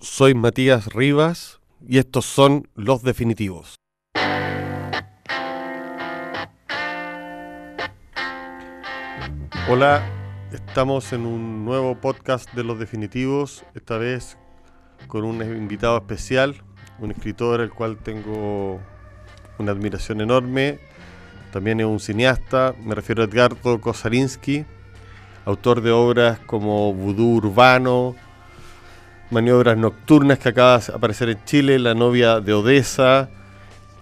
soy Matías Rivas y estos son Los Definitivos. Hola, estamos en un nuevo podcast de Los Definitivos, esta vez con un invitado especial, un escritor al cual tengo una admiración enorme, también es un cineasta, me refiero a Edgardo Kosarinsky, autor de obras como Vudú Urbano, Maniobras Nocturnas que acaba de aparecer en Chile, La novia de Odessa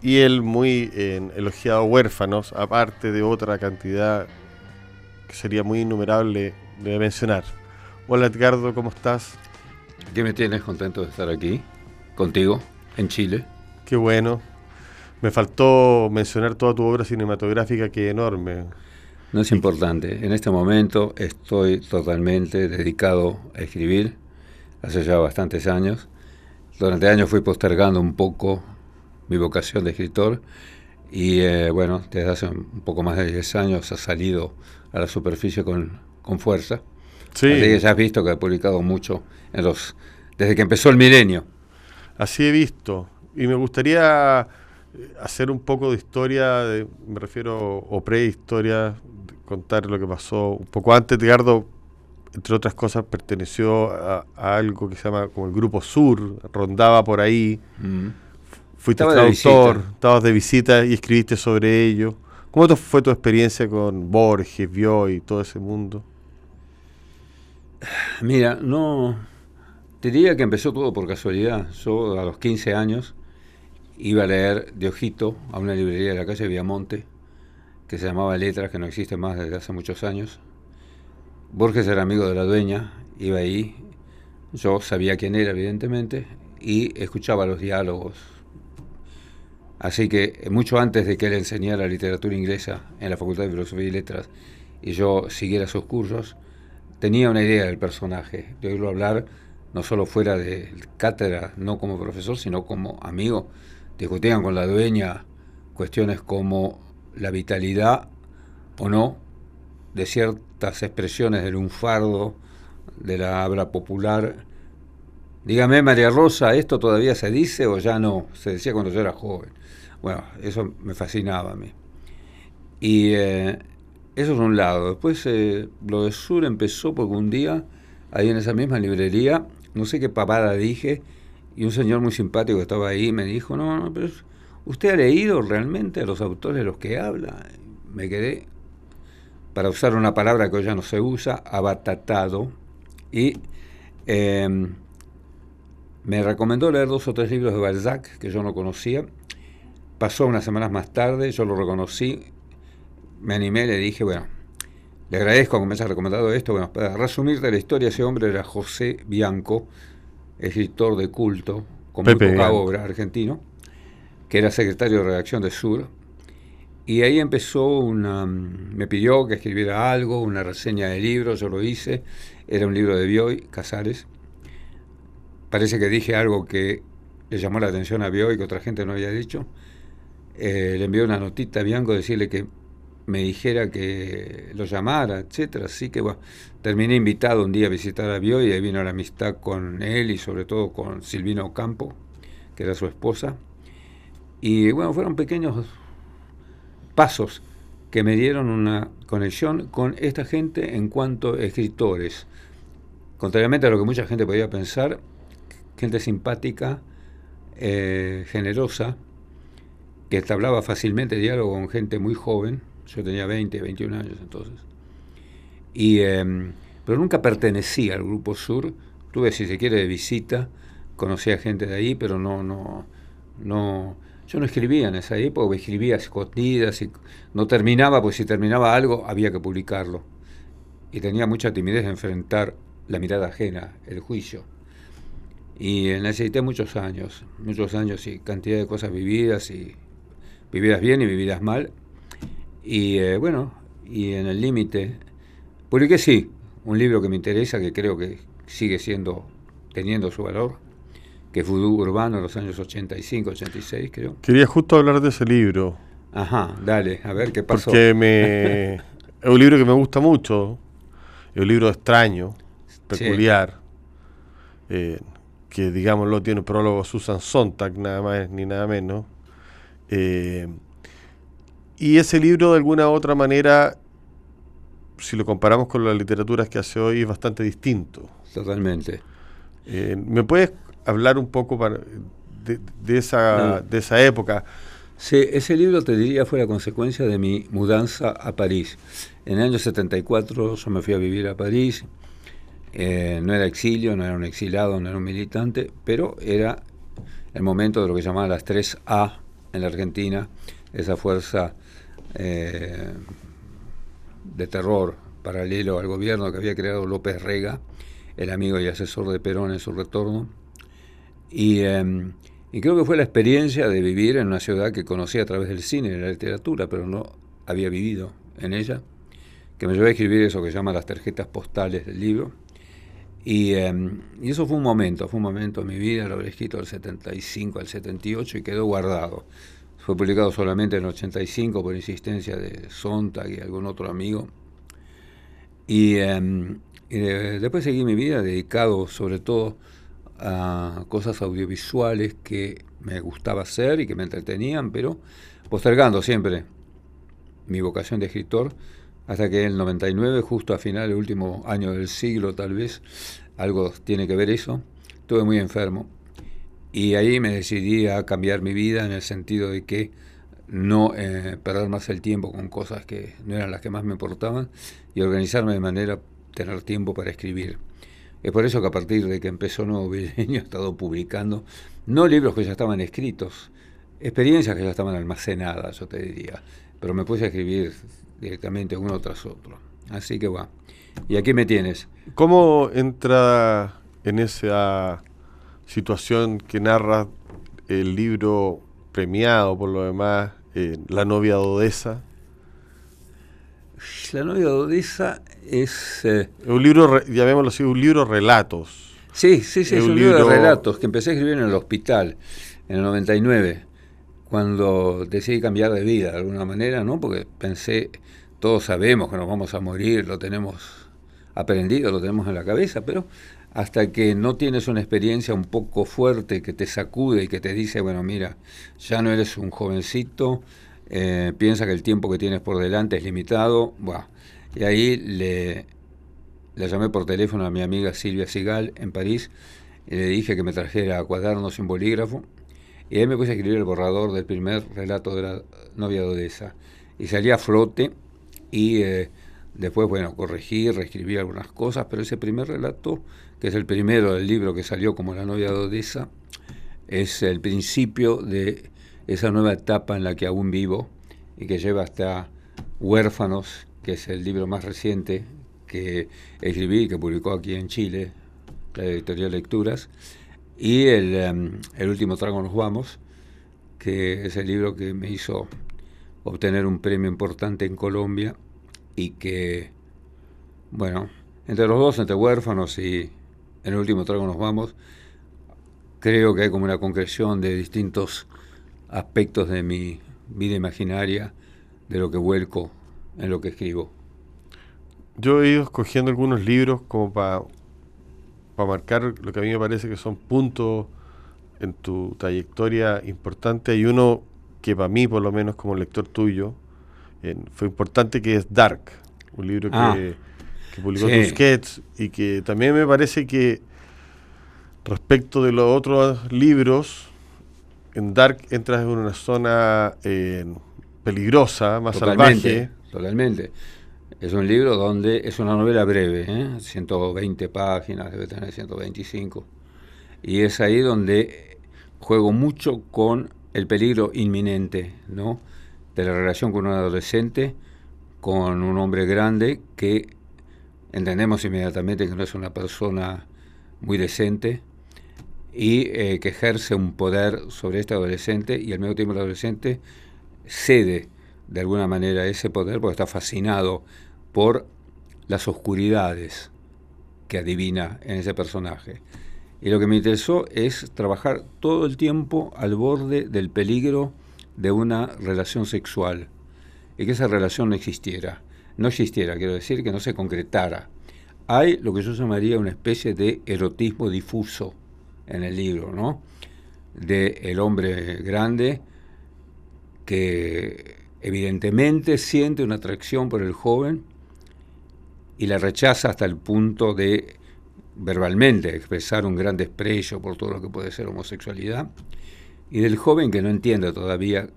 y el muy elogiado Huérfanos, aparte de otra cantidad que sería muy innumerable de mencionar. Hola Edgardo, ¿cómo estás? ¿Qué me tienes contento de estar aquí contigo en Chile? Qué bueno. Me faltó mencionar toda tu obra cinematográfica que es enorme. No es importante. En este momento estoy totalmente dedicado a escribir, hace ya bastantes años. Durante años fui postergando un poco mi vocación de escritor y eh, bueno, desde hace un poco más de 10 años ha salido a la superficie con, con fuerza. Sí. Así que ya has visto que he publicado mucho en los, desde que empezó el milenio. Así he visto. Y me gustaría hacer un poco de historia, me refiero, o prehistoria, contar lo que pasó un poco antes. Edgardo, entre otras cosas, perteneció a, algo que se llama como el Grupo Sur, rondaba por ahí. Mm. Fuiste traductor, estabas de visita y escribiste sobre ello. ¿Cómo fue tu experiencia con Borges, Bioy y todo ese mundo? Mira, no. Te diría que empezó todo por casualidad. Yo a los 15 años iba a leer de ojito a una librería de la calle Viamonte que se llamaba Letras, que no existe más desde hace muchos años. Borges era amigo de la dueña, iba ahí, yo sabía quién era evidentemente, y escuchaba los diálogos. Así que mucho antes de que él enseñara literatura inglesa en la Facultad de Filosofía y Letras y yo siguiera sus cursos, tenía una idea del personaje, de oírlo hablar no solo fuera de cátedra, no como profesor, sino como amigo. Discutían con la dueña cuestiones como la vitalidad o no de ciertas expresiones del lunfardo, de la habla popular. Dígame, María Rosa, ¿esto todavía se dice o ya no? Se decía cuando yo era joven. Bueno, eso me fascinaba a mí. Y eh, eso es un lado. Después eh, lo de Sur empezó porque un día, ahí en esa misma librería, no sé qué papada dije, y un señor muy simpático estaba ahí me dijo, no, no, pero ¿Usted ha leído realmente a los autores de los que habla? Me quedé, para usar una palabra que hoy ya no se usa, abatatado. Y em, me recomendó leer dos o tres libros de Balzac que yo no conocía. Pasó unas semanas más tarde, yo lo reconocí, me animé, le dije, bueno, le agradezco que me haya recomendado esto. Bueno, para resumirte la historia, ese hombre era José Bianco, escritor de culto, con muy poca obra argentino que era secretario de redacción de Sur, y ahí empezó una... me pidió que escribiera algo, una reseña de libros, yo lo hice, era un libro de Bioy, Casares. Parece que dije algo que le llamó la atención a Bioy, que otra gente no había dicho. Eh, le envió una notita a Bianco, decirle que me dijera que lo llamara, etcétera. Así que bueno, terminé invitado un día a visitar a Bioy y ahí vino la amistad con él y sobre todo con Silvino Campo, que era su esposa. Y bueno, fueron pequeños pasos que me dieron una conexión con esta gente en cuanto a escritores. Contrariamente a lo que mucha gente podía pensar, gente simpática, eh, generosa, que establaba fácilmente diálogo con gente muy joven, yo tenía 20, 21 años entonces, y, em, pero nunca pertenecía al Grupo Sur, tuve, si se quiere, de visita, conocía gente de ahí, pero no, no, no, yo no escribía en esa época, escribía escondidas y no terminaba, pues si terminaba algo había que publicarlo. Y tenía mucha timidez de enfrentar la mirada ajena, el juicio. Y necesité muchos años, muchos años y cantidad de cosas vividas y vividas bien y vividas mal. Y eh, bueno, y en el límite, publiqué sí, un libro que me interesa, que creo que sigue siendo, teniendo su valor, que es Vudú Urbano los años 85, 86, creo. Quería justo hablar de ese libro. Ajá, dale, a ver qué pasó. Porque me, es un libro que me gusta mucho, es un libro extraño, peculiar, eh, que digámoslo tiene prólogo Susan Sontag, nada más ni nada menos. Eh, y ese libro de alguna u otra manera, si lo comparamos con las literaturas que hace hoy, es bastante distinto. Totalmente. Eh, ¿Me puedes hablar un poco de, esa, de esa época? Sí, ese libro te diría fue la consecuencia de mi mudanza a París. En el año 74 yo me fui a vivir a París. Eh, no era exilio, no era un exilado, no era un militante, pero era el momento de lo que llamaban las 3A en la Argentina, esa fuerza eh, de terror paralelo al gobierno que había creado López Rega, el amigo y asesor de Perón en su retorno. Y, em, y, creo que fue la experiencia de vivir en una ciudad que conocía a través del cine y la literatura, pero no había vivido en ella, que me llevó a escribir eso que se llama las tarjetas postales del libro. Y, em, y, eso fue un momento, fue un momento en mi vida, lo habré escrito del 75 al 78 y quedó guardado. Fue publicado solamente en el 85 por insistencia de Sontag y algún otro amigo. Y, em, y después seguí mi vida dedicado sobre todo a cosas audiovisuales que me gustaba hacer y que me entretenían, pero postergando siempre mi vocación de escritor, hasta que en el 99, justo a final del último año del siglo tal vez, algo tiene que ver eso, estuve muy enfermo y ahí me decidí a cambiar mi vida en el sentido de que no eh, perder más el tiempo con cosas que no eran las que más me importaban y organizarme de manera tener tiempo para escribir. Es por eso que a partir de que empezó Nuevo Vileño he estado publicando, no libros que ya estaban escritos, experiencias que ya estaban almacenadas, yo te diría, pero me puse a escribir directamente uno tras otro. Así que va. Y aquí me tienes. ¿Cómo entra en esa situación que narra el libro premiado por lo demás, eh, La novia de Odessa? La novia de Odessa es... Eh, un libro, llamémoslo así, un libro relatos. Sí, sí, sí, es, un, libro... de relatos que empecé a escribir en el hospital en el 99, cuando decidí cambiar de vida de alguna manera, ¿no? Porque pensé, todos sabemos que nos vamos a morir, lo tenemos aprendido, lo tenemos en la cabeza, pero hasta que no tienes una experiencia un poco fuerte que te sacude y que te dice, bueno, mira, ya no eres un jovencito, eh, piensa que el tiempo que tienes por delante es limitado, buah. y ahí le, llamé por teléfono a mi amiga Silvia Sigal en París y le dije que me trajera cuadernos sin bolígrafo. Y ahí me puse a escribir el borrador del primer relato de la novia de Odessa. Y salí a flote y eh, después, bueno, corregí, reescribí algunas cosas, pero ese primer relato, que es el primero del libro que salió como la novia de Odessa, es el principio de esa nueva etapa en la que aún vivo y que lleva hasta Huérfanos, que es el libro más reciente que escribí y que publicó aquí en Chile, la editorial Lecturas, y el, em, el último trago nos vamos, que es el libro que me hizo obtener un premio importante en Colombia y que, bueno, entre los dos, entre huérfanos y el último trago nos vamos, creo que hay como una concreción de distintos aspectos de mi vida imaginaria, de lo que vuelco en lo que escribo. Yo he ido escogiendo algunos libros como para marcar lo que a mí me parece que son puntos en tu trayectoria importante. Hay uno que para mí, por lo menos como lector tuyo, fue importante, que es Dark, un libro que, ah. publicó Tusquets y que también me parece que respecto de los otros libros, en Dark entras en una zona eh, peligrosa, más salvaje. Totalmente. Es un libro donde es una novela breve, 120 ¿eh? páginas, debe tener 125. Y es ahí donde juego mucho con el peligro inminente, ¿no? De la relación con un adolescente, con un hombre grande que entendemos inmediatamente que no es una persona muy decente, y eh, que ejerce un poder sobre este adolescente y al mismo tiempo el adolescente cede de alguna manera ese poder porque está fascinado por las oscuridades que adivina en ese personaje. Y lo que me interesó es trabajar todo el tiempo al borde del peligro de una relación sexual y que esa relación no existiera. No existiera, quiero decir que no se concretara. Hay lo que yo llamaría una especie de erotismo difuso en el libro, ¿no? De el hombre grande que evidentemente siente una atracción por el joven y la rechaza hasta el punto de verbalmente expresar un gran desprecio por todo lo que puede ser homosexualidad, y del joven que no entiende todavía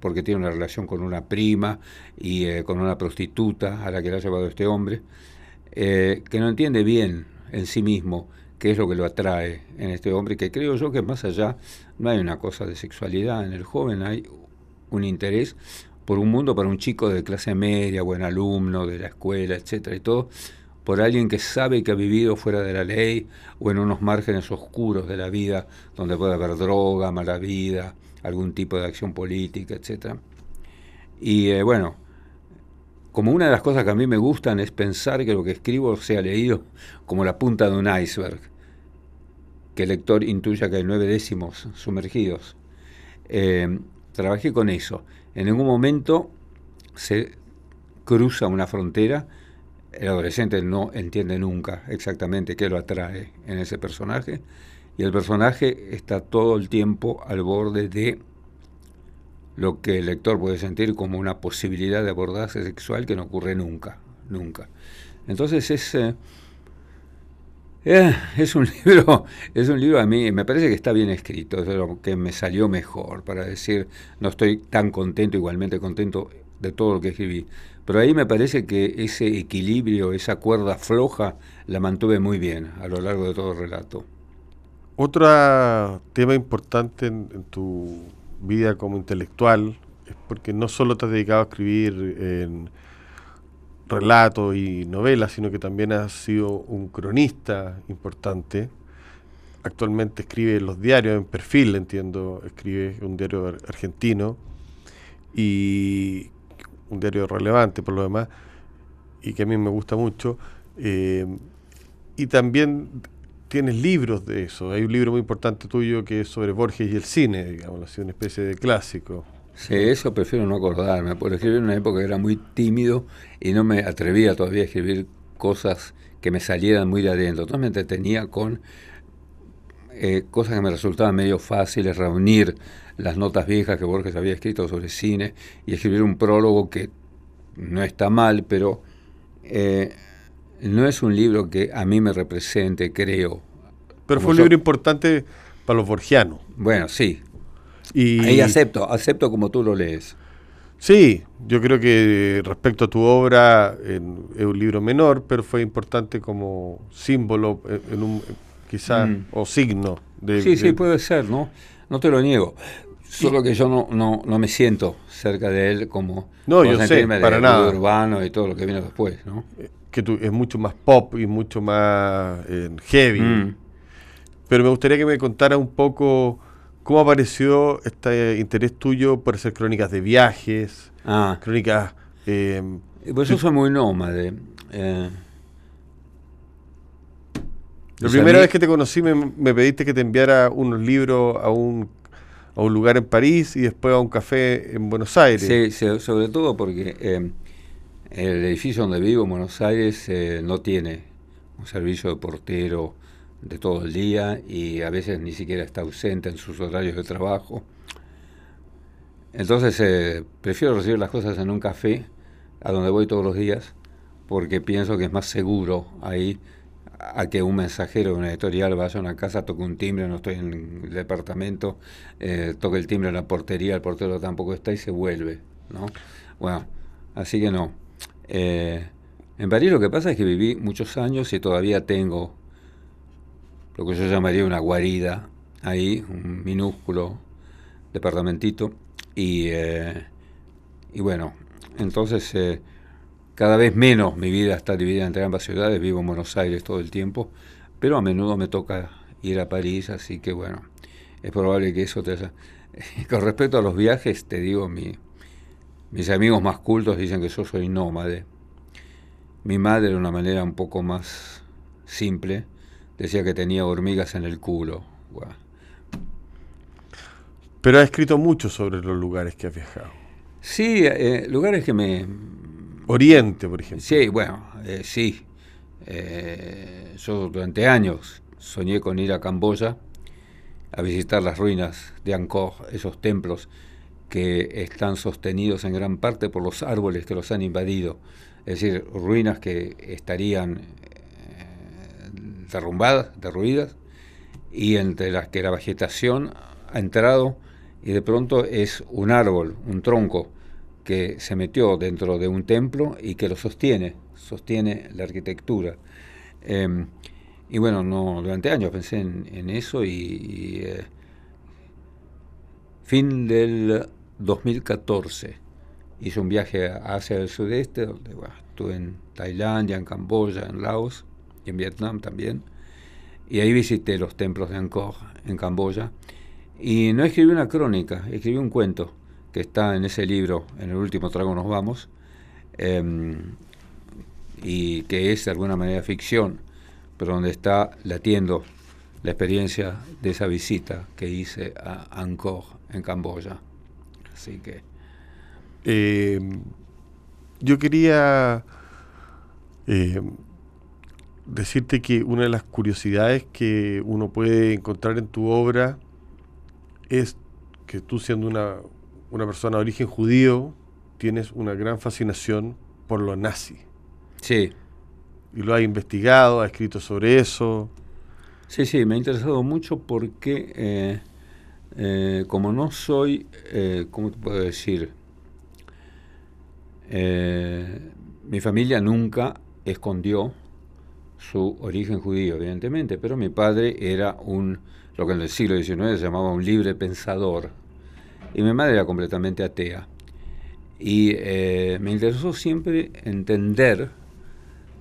porque tiene una relación con una prima y eh, con una prostituta a la que le ha llevado este hombre, eh, que no entiende bien en sí mismo qué es lo que lo atrae en este hombre, que creo yo que más allá no hay una cosa de sexualidad en el joven, hay un interés por un mundo para un chico de clase media, buen alumno de la escuela, etcétera y todo, por alguien que sabe que ha vivido fuera de la ley o en unos márgenes oscuros de la vida donde puede haber droga, mala vida, algún tipo de acción política, etcétera. Y eh, bueno, como una de las cosas que a mí me gustan es pensar que lo que escribo sea leído como la punta de un iceberg, que el lector intuya que hay nueve décimos sumergidos. Eh, trabajé con eso. En ningún momento se cruza una frontera. El adolescente no entiende nunca exactamente qué lo atrae en ese personaje. Y el personaje está todo el tiempo al borde de lo que el lector puede sentir como una posibilidad de abordaje sexual que no ocurre nunca, nunca. Entonces es, eh, eh, es un libro, es un libro a mí, me parece que está bien escrito, es lo que me salió mejor para decir, no estoy tan contento, igualmente contento de todo lo que escribí. Pero ahí me parece que ese equilibrio, esa cuerda floja, la mantuve muy bien a lo largo de todo el relato. Otro tema importante en tu vida como intelectual porque no solo te has dedicado a escribir relatos y novelas, sino que también has sido un cronista importante. Actualmente escribe los diarios, en perfil, entiendo, escribe un diario argentino y un diario relevante por lo demás y que a mí me gusta mucho. Eh, y también tienes libros de eso. Hay un libro muy importante tuyo que es sobre Borges y el cine, digamos, así una especie de clásico. Sí, eso prefiero no acordarme, porque escribí en una época que era muy tímido y no me atrevía todavía a escribir cosas que me salieran muy de adentro. Entonces me entretenía con eh, cosas que me resultaban medio fáciles, reunir las notas viejas que Borges había escrito sobre cine y escribir un prólogo que no está mal, pero eh, no es un libro que a mí me represente, creo. Pero fue un libro importante para los borgianos. Bueno, sí. Y Ahí acepto, acepto como tú lo lees. Sí, yo creo que respecto a tu obra es un libro menor, pero fue importante como símbolo en un quizás mm. o signo de Sí, sí, puede ser, ¿no? No te lo niego. Solo que yo no, no, no me siento cerca de él como no, yo sé, para nada. urbano y todo lo que vino después, ¿no? Que es mucho más pop y mucho más eh, heavy. Mm. Pero me gustaría que me contara un poco cómo apareció este interés tuyo por hacer crónicas de viajes, ah. crónicas... Eh, pues yo soy muy nómade. Eh. La primera vez que te conocí me, me, pediste que te enviara unos libros a un, a un lugar en París y después a un café en Buenos Aires. Sí, sobre todo porque eh, el edificio donde vivo, en Buenos Aires, eh, no tiene un servicio de portero de todo el día y a veces ni siquiera está ausente en sus horarios de trabajo. Entonces eh, prefiero recibir las cosas en un café a donde voy todos los días porque pienso que es más seguro ahí a que un mensajero de una editorial vaya a una casa, toque un timbre, no estoy en el departamento, eh, toque el timbre en la portería, el portero tampoco está y se vuelve, ¿no? Bueno, así que no. Eh, en París lo que pasa es que viví muchos años y todavía tengo lo que yo llamaría una guarida ahí, un minúsculo departamentito. Y, eh, y bueno, entonces eh, cada vez menos mi vida está dividida entre ambas ciudades, vivo en Buenos Aires todo el tiempo, pero a menudo me toca ir a París, así que bueno, es probable que eso te haya... Con respecto a los viajes, te digo, mi, mis amigos más cultos dicen que yo soy nómade. Mi madre, de una manera un poco más simple, decía que tenía hormigas en el culo. Pero ha escrito mucho sobre los lugares que ha viajado. Sí, eh, lugares que me... Oriente, por ejemplo. Sí, bueno, eh, sí. Eh, yo durante años soñé con ir a Camboya a visitar las ruinas de Angkor, esos templos que están sostenidos en gran parte por los árboles que los han invadido, es decir, ruinas que estarían eh, derrumbadas, derruidas, y entre las que la vegetación ha entrado y de pronto es un árbol, un tronco que se metió dentro de un templo y que lo sostiene, sostiene la arquitectura. Em, y bueno, no durante años pensé en, eso y, eh, fin del 2014 hice un viaje hacia el sudeste, donde estuve en Tailandia, en Camboya, en Laos y en Vietnam también. Y ahí visité los templos de Angkor en Camboya. Y no escribí una crónica, escribí un cuento que está en ese libro, en el último trago nos vamos, em, y que es de alguna manera ficción, pero donde está latiendo la experiencia de esa visita que hice a Angkor en Camboya. Así que... Eh, yo quería eh, decirte que una de las curiosidades que uno puede encontrar en tu obra es que tú siendo una, una persona de origen judío, tienes una gran fascinación por lo nazi. Sí. Y lo has investigado, has escrito sobre eso. Sí, sí, me ha interesado mucho porque eh, eh, como no soy, eh, ¿cómo te puedo decir? mi familia nunca escondió su origen judío, evidentemente, pero mi padre era un, lo que en el siglo XIX se llamaba un libre pensador, y mi madre era completamente atea. Y me interesó siempre entender,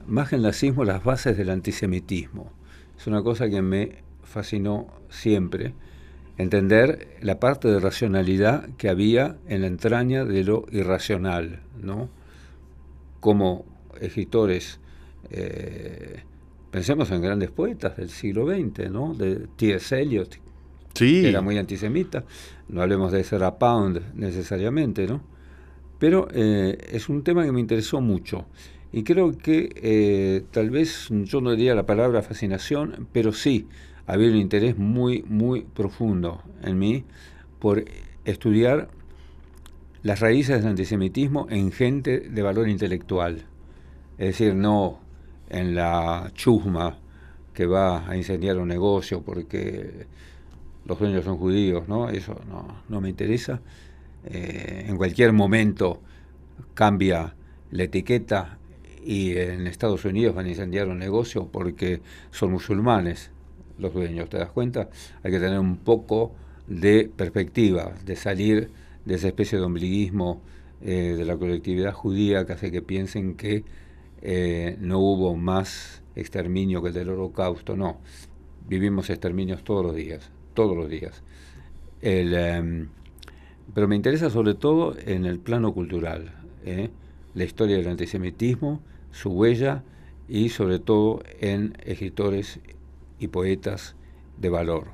más que el nazismo, las bases del antisemitismo. Es una cosa que me fascinó siempre entender la parte de racionalidad que había en la entraña de lo irracional, ¿no? Como escritores, eh, pensemos en grandes poetas del siglo XX, ¿no? De T.S. Eliot, que era muy antisemita, no hablemos de Sarah Pound necesariamente, ¿no? Pero eh, es un tema que me interesó mucho. Y creo que eh, tal vez yo no diría la palabra fascinación, pero sí, había un interés muy, muy profundo en mí por estudiar las raíces del antisemitismo en gente de valor intelectual. Es decir, no en la chusma que va a incendiar un negocio porque los dueños son judíos, ¿no? Eso no, me interesa. Eh, en cualquier momento cambia la etiqueta y en Estados Unidos van a incendiar un negocio porque son musulmanes los dueños, ¿te das cuenta? Hay que tener un poco de perspectiva, de salir de esa especie de ombliguismo eh, de la colectividad judía que hace que piensen que eh, no hubo más exterminio que el del holocausto, no, vivimos exterminios todos los días, todos los días. Em, pero me interesa sobre todo en el plano cultural, ¿eh? la historia del antisemitismo, su huella y sobre todo en escritores y poetas de valor.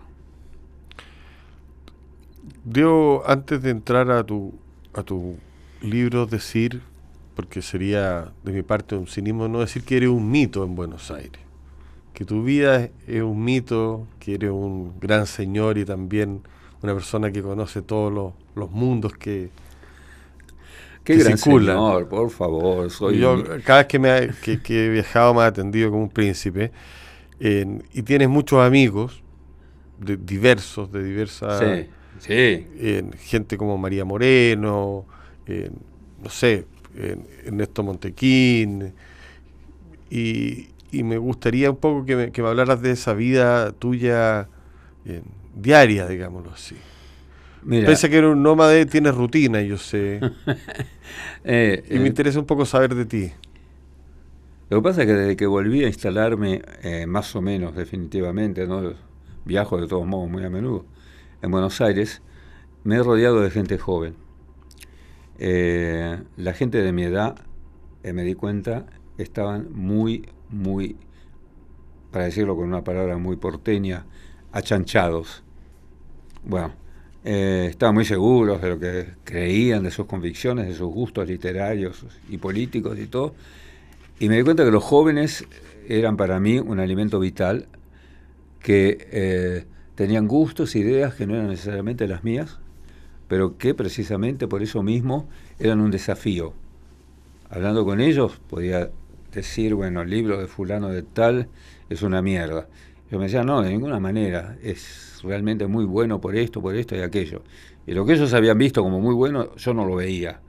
Debo, antes de entrar a tu, a tu libro, decir, porque sería de mi parte un cinismo, no decir que eres un mito en Buenos Aires, que tu vida es un mito, que eres un gran señor y también una persona que conoce todos los, mundos que, Qué gran señor, por favor. Soy Yo, cada vez que, me que, que, he viajado me ha atendido como un príncipe y tienes muchos amigos de, diversos, de diversas... Sí, gente como María Moreno, no sé, Ernesto Montequín. Y, me gustaría un poco que me, que me, hablaras de esa vida tuya diaria, digámoslo así. Mira, Pese que eres un nómade, tienes rutina, yo sé. Eh, y me eh, interesa un poco saber de ti. Lo que pasa es que desde que volví a instalarme, eh, más o menos definitivamente, ¿no? viajo de todos modos muy a menudo, en Buenos Aires, me he rodeado de gente joven. Eh, la gente de mi edad, eh, me di cuenta, estaban muy, muy, para decirlo con una palabra muy porteña, achanchados. Bueno, estaban muy seguros de lo que creían, de sus convicciones, de sus gustos literarios y políticos y todo y me di cuenta que los jóvenes eran para mí un alimento vital que eh, tenían gustos, ideas que no eran necesariamente las mías, pero que precisamente por eso mismo eran un desafío. Hablando con ellos podía decir, bueno, el libro de fulano de tal es una mierda. Yo me decía, no, de ninguna manera, es realmente muy bueno por esto, por esto y aquello. Y lo que ellos habían visto como muy bueno, yo no lo veía.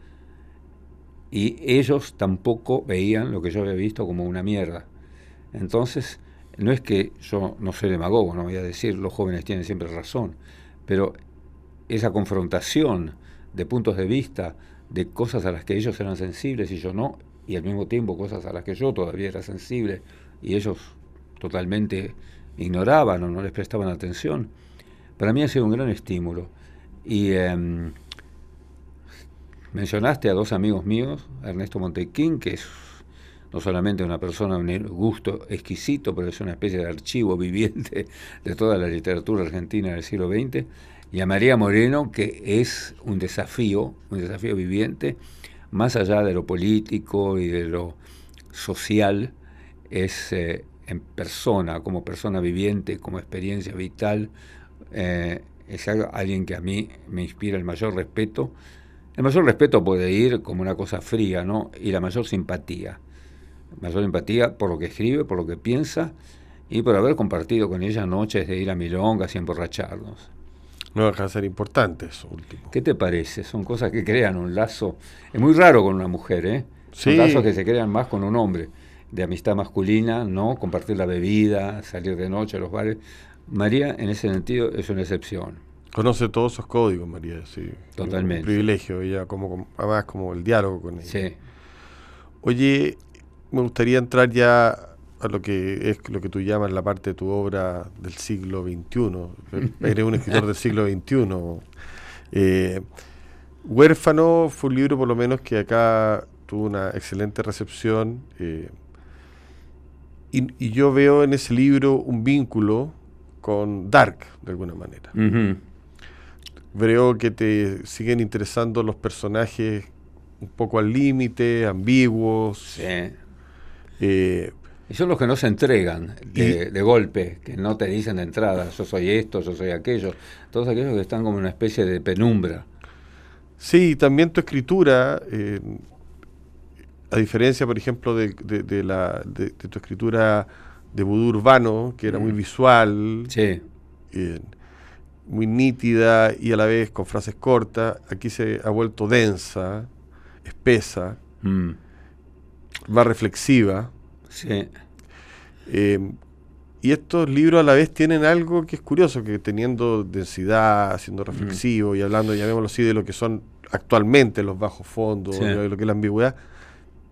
Y ellos tampoco veían lo que yo había visto como una mierda. Entonces, no es que yo no soy demagogo, no voy a decir los jóvenes tienen siempre razón, pero esa confrontación de puntos de vista, de cosas a las que ellos eran sensibles y yo no, y al mismo tiempo cosas a las que yo todavía era sensible y ellos totalmente ignoraban o no les prestaban atención, para mí ha sido un gran estímulo. Y em, mencionaste a dos amigos míos, Ernesto Montequín, que es no solamente una persona un gusto exquisito, pero es una especie de archivo viviente de toda la literatura argentina del siglo XX, y a María Moreno, que es un desafío, un desafío viviente, más allá de lo político y de lo social, es eh, en persona, como persona viviente, como experiencia vital, eh, es alguien que a mí me inspira el mayor respeto. El mayor respeto puede ir como una cosa fría, ¿no? Y la mayor simpatía mayor empatía por lo que escribe, por lo que piensa y por haber compartido con ella noches de ir a milongas y emborracharnos. No deja de ser importante eso último. ¿Qué te parece? Son cosas que crean un lazo. Es muy raro con una mujer, ¿eh? Son lazos que se crean más con un hombre, de amistad masculina, ¿no? Compartir la bebida, salir de noche a los bares. María, en ese sentido, es una excepción. Conoce todos esos códigos, María, sí. Totalmente. Un privilegio, ella como, además como el diálogo con ella. Sí. Oye, me gustaría entrar ya a lo que es lo que tú llamas la parte de tu obra del siglo XXI. Eres un escritor del siglo XXI. Eh, Huérfano fue un libro por lo menos que acá tuvo una excelente recepción. Eh, y, yo veo en ese libro un vínculo con Dark, de alguna manera. Veo que te siguen interesando los personajes un poco al límite, ambiguos. Sí eh, y son los que no se entregan de, golpe, que no te dicen de entrada, yo soy esto, yo soy aquello. Todos aquellos que están como una especie de penumbra. Sí, también tu escritura, eh, a diferencia, por ejemplo, de, la, de, tu escritura de vudú urbano, que era muy mm. visual, sí. Eh, muy nítida y a la vez con frases cortas, aquí se ha vuelto densa, espesa. Mm más reflexiva. Sí. Eh, y estos libros a la vez tienen algo que es curioso, que teniendo densidad, siendo reflexivo y hablando, llamémoslo así, de lo que son actualmente los bajos fondos, de lo que es la ambigüedad,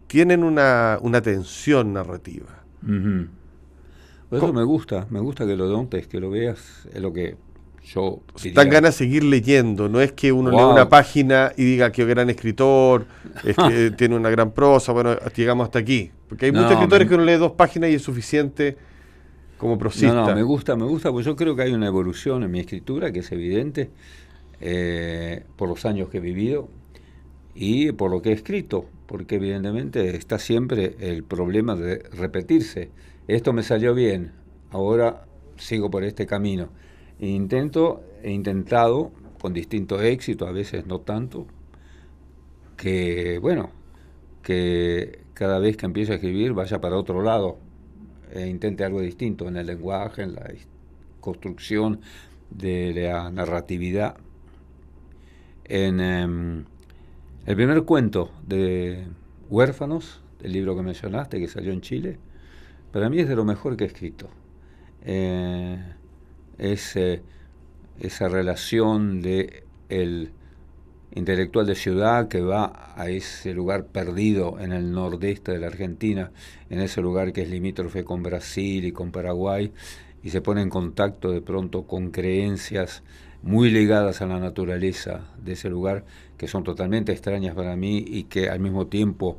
tienen una, una tensión narrativa. Por eso me gusta, me gusta que lo dontes, que lo veas, es lo que yo Dan ganas de seguir leyendo, no es que uno lea una página y diga que gran escritor, es que tiene una gran prosa, bueno, llegamos hasta aquí. Porque hay muchos escritores que uno lee dos páginas y es suficiente como prosista. No, no, me gusta, me gusta, porque yo creo que hay una evolución en mi escritura que es evidente eh, por los años que he vivido y por lo que he escrito, porque evidentemente está siempre el problema de repetirse. Esto me salió bien, ahora sigo por este camino intento, he intentado, con distinto éxito, a veces no tanto, que, bueno, que cada vez que empiezo a escribir vaya para otro lado, e intente algo distinto en el lenguaje, en la construcción de la narratividad. En em, el primer cuento de Huérfanos, el libro que mencionaste, que salió en Chile, para mí es de lo mejor que he escrito. Eh, es esa relación de el intelectual de ciudad que va a ese lugar perdido en el nordeste de la Argentina, en ese lugar que es limítrofe con Brasil y con Paraguay, y se pone en contacto de pronto con creencias muy ligadas a la naturaleza de ese lugar, que son totalmente extrañas para mí y que al mismo tiempo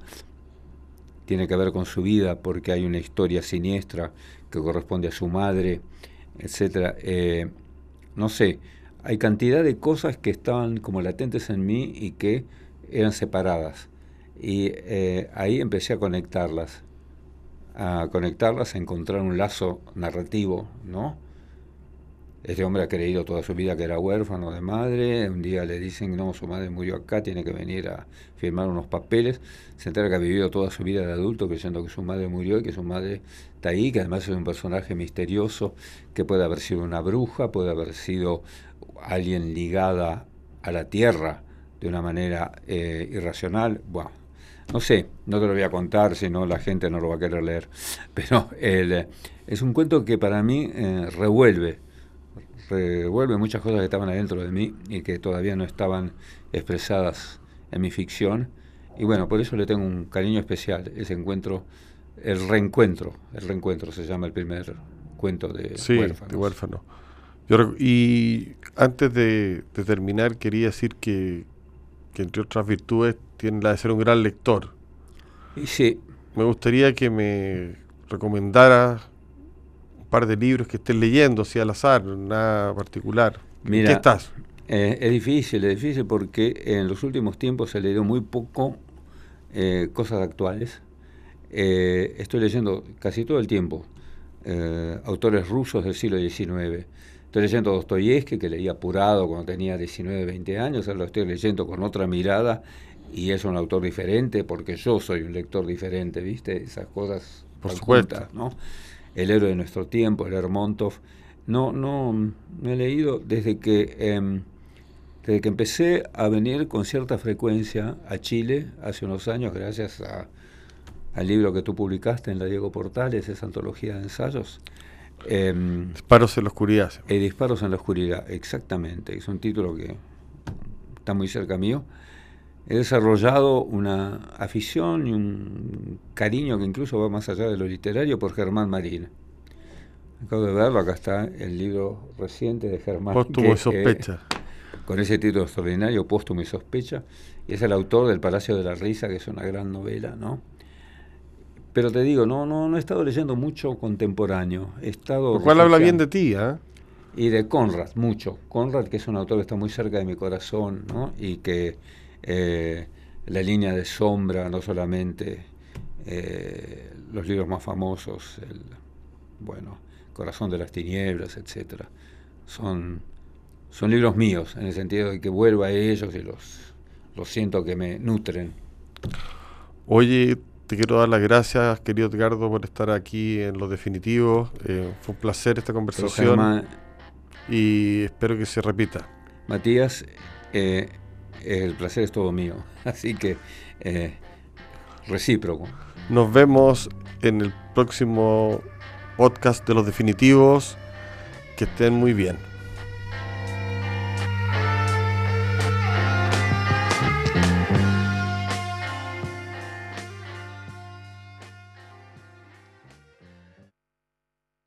tiene que ver con su vida porque hay una historia siniestra que corresponde a su madre etcétera. Eh, no sé, hay cantidad de cosas que estaban como latentes en mí y que eran separadas. Y eh, ahí empecé a conectarlas, a conectarlas, a encontrar un lazo narrativo, ¿no? Este hombre ha creído toda su vida que era huérfano de madre. Un día le dicen, no, su madre murió acá, tiene que venir a firmar unos papeles. Se entera que ha vivido toda su vida de adulto creyendo que su madre murió y que su madre está ahí, que además es un personaje misterioso, que puede haber sido una bruja, puede haber sido alguien ligada a la tierra de una manera eh, irracional. Bueno, no sé, no te lo voy a contar, si no la gente no lo va a querer leer. Pero es un cuento que para mí eh, revuelve revuelve muchas cosas que estaban adentro de mí y que todavía no estaban expresadas en mi ficción. Y bueno, por eso le tengo un cariño especial, ese encuentro, el reencuentro, el reencuentro se llama el primer cuento de sí, De huérfano. y antes de, terminar, quería decir que, que, entre otras virtudes tiene la de ser un gran lector. Y sí. Me gustaría que me recomendara par de libros que estés leyendo, así al azar, nada particular. Mira, ¿Qué estás? Eh, es difícil, es difícil porque en los últimos tiempos se leído muy poco eh, cosas actuales. Eh, estoy leyendo casi todo el tiempo autores rusos del siglo XIX. Estoy leyendo Dostoyevsky, que leí apurado cuando tenía 19, 20 años, ahora lo estoy leyendo con otra mirada y es un autor diferente porque yo soy un lector diferente, ¿viste? Esas cosas por supuesto, ¿no? El héroe de nuestro tiempo, el Lermontov. No, no, no he leído desde que, em, desde que empecé a venir con cierta frecuencia a Chile hace unos años, gracias a, al libro que tú publicaste en la Diego Portales, esa antología de ensayos. Em, disparos en la oscuridad. Eh, disparos en la oscuridad, exactamente. Es un título que está muy cerca mío he desarrollado una afición y un cariño que incluso va más allá de lo literario por Germán Marín. Acabo de verlo, acá está el libro reciente de Germán. Póstumo y eh, sospecha. con ese título extraordinario, Póstumo y sospecha. Y es el autor del Palacio de la Risa, que es una gran novela, ¿no? Pero te digo, no, no, no he estado leyendo mucho contemporáneo. He estado. Lo cual habla bien de ti, ¿eh? Y de Conrad, mucho. Conrad, que es un autor que está muy cerca de mi corazón, ¿no? Y que eh, la línea de sombra, no solamente eh, los libros más famosos, el, bueno, Corazón de las Tinieblas, etcétera, son, son libros míos, en el sentido de que vuelvo a ellos y los, los siento que me nutren. Oye, te quiero dar las gracias, querido Edgardo, por estar aquí en Lo Definitivo. Eh, fue un placer esta conversación y espero que se repita. Matías, eh, el placer es todo mío. Así que eh, recíproco. Nos vemos en el próximo podcast de los definitivos. Que estén muy bien.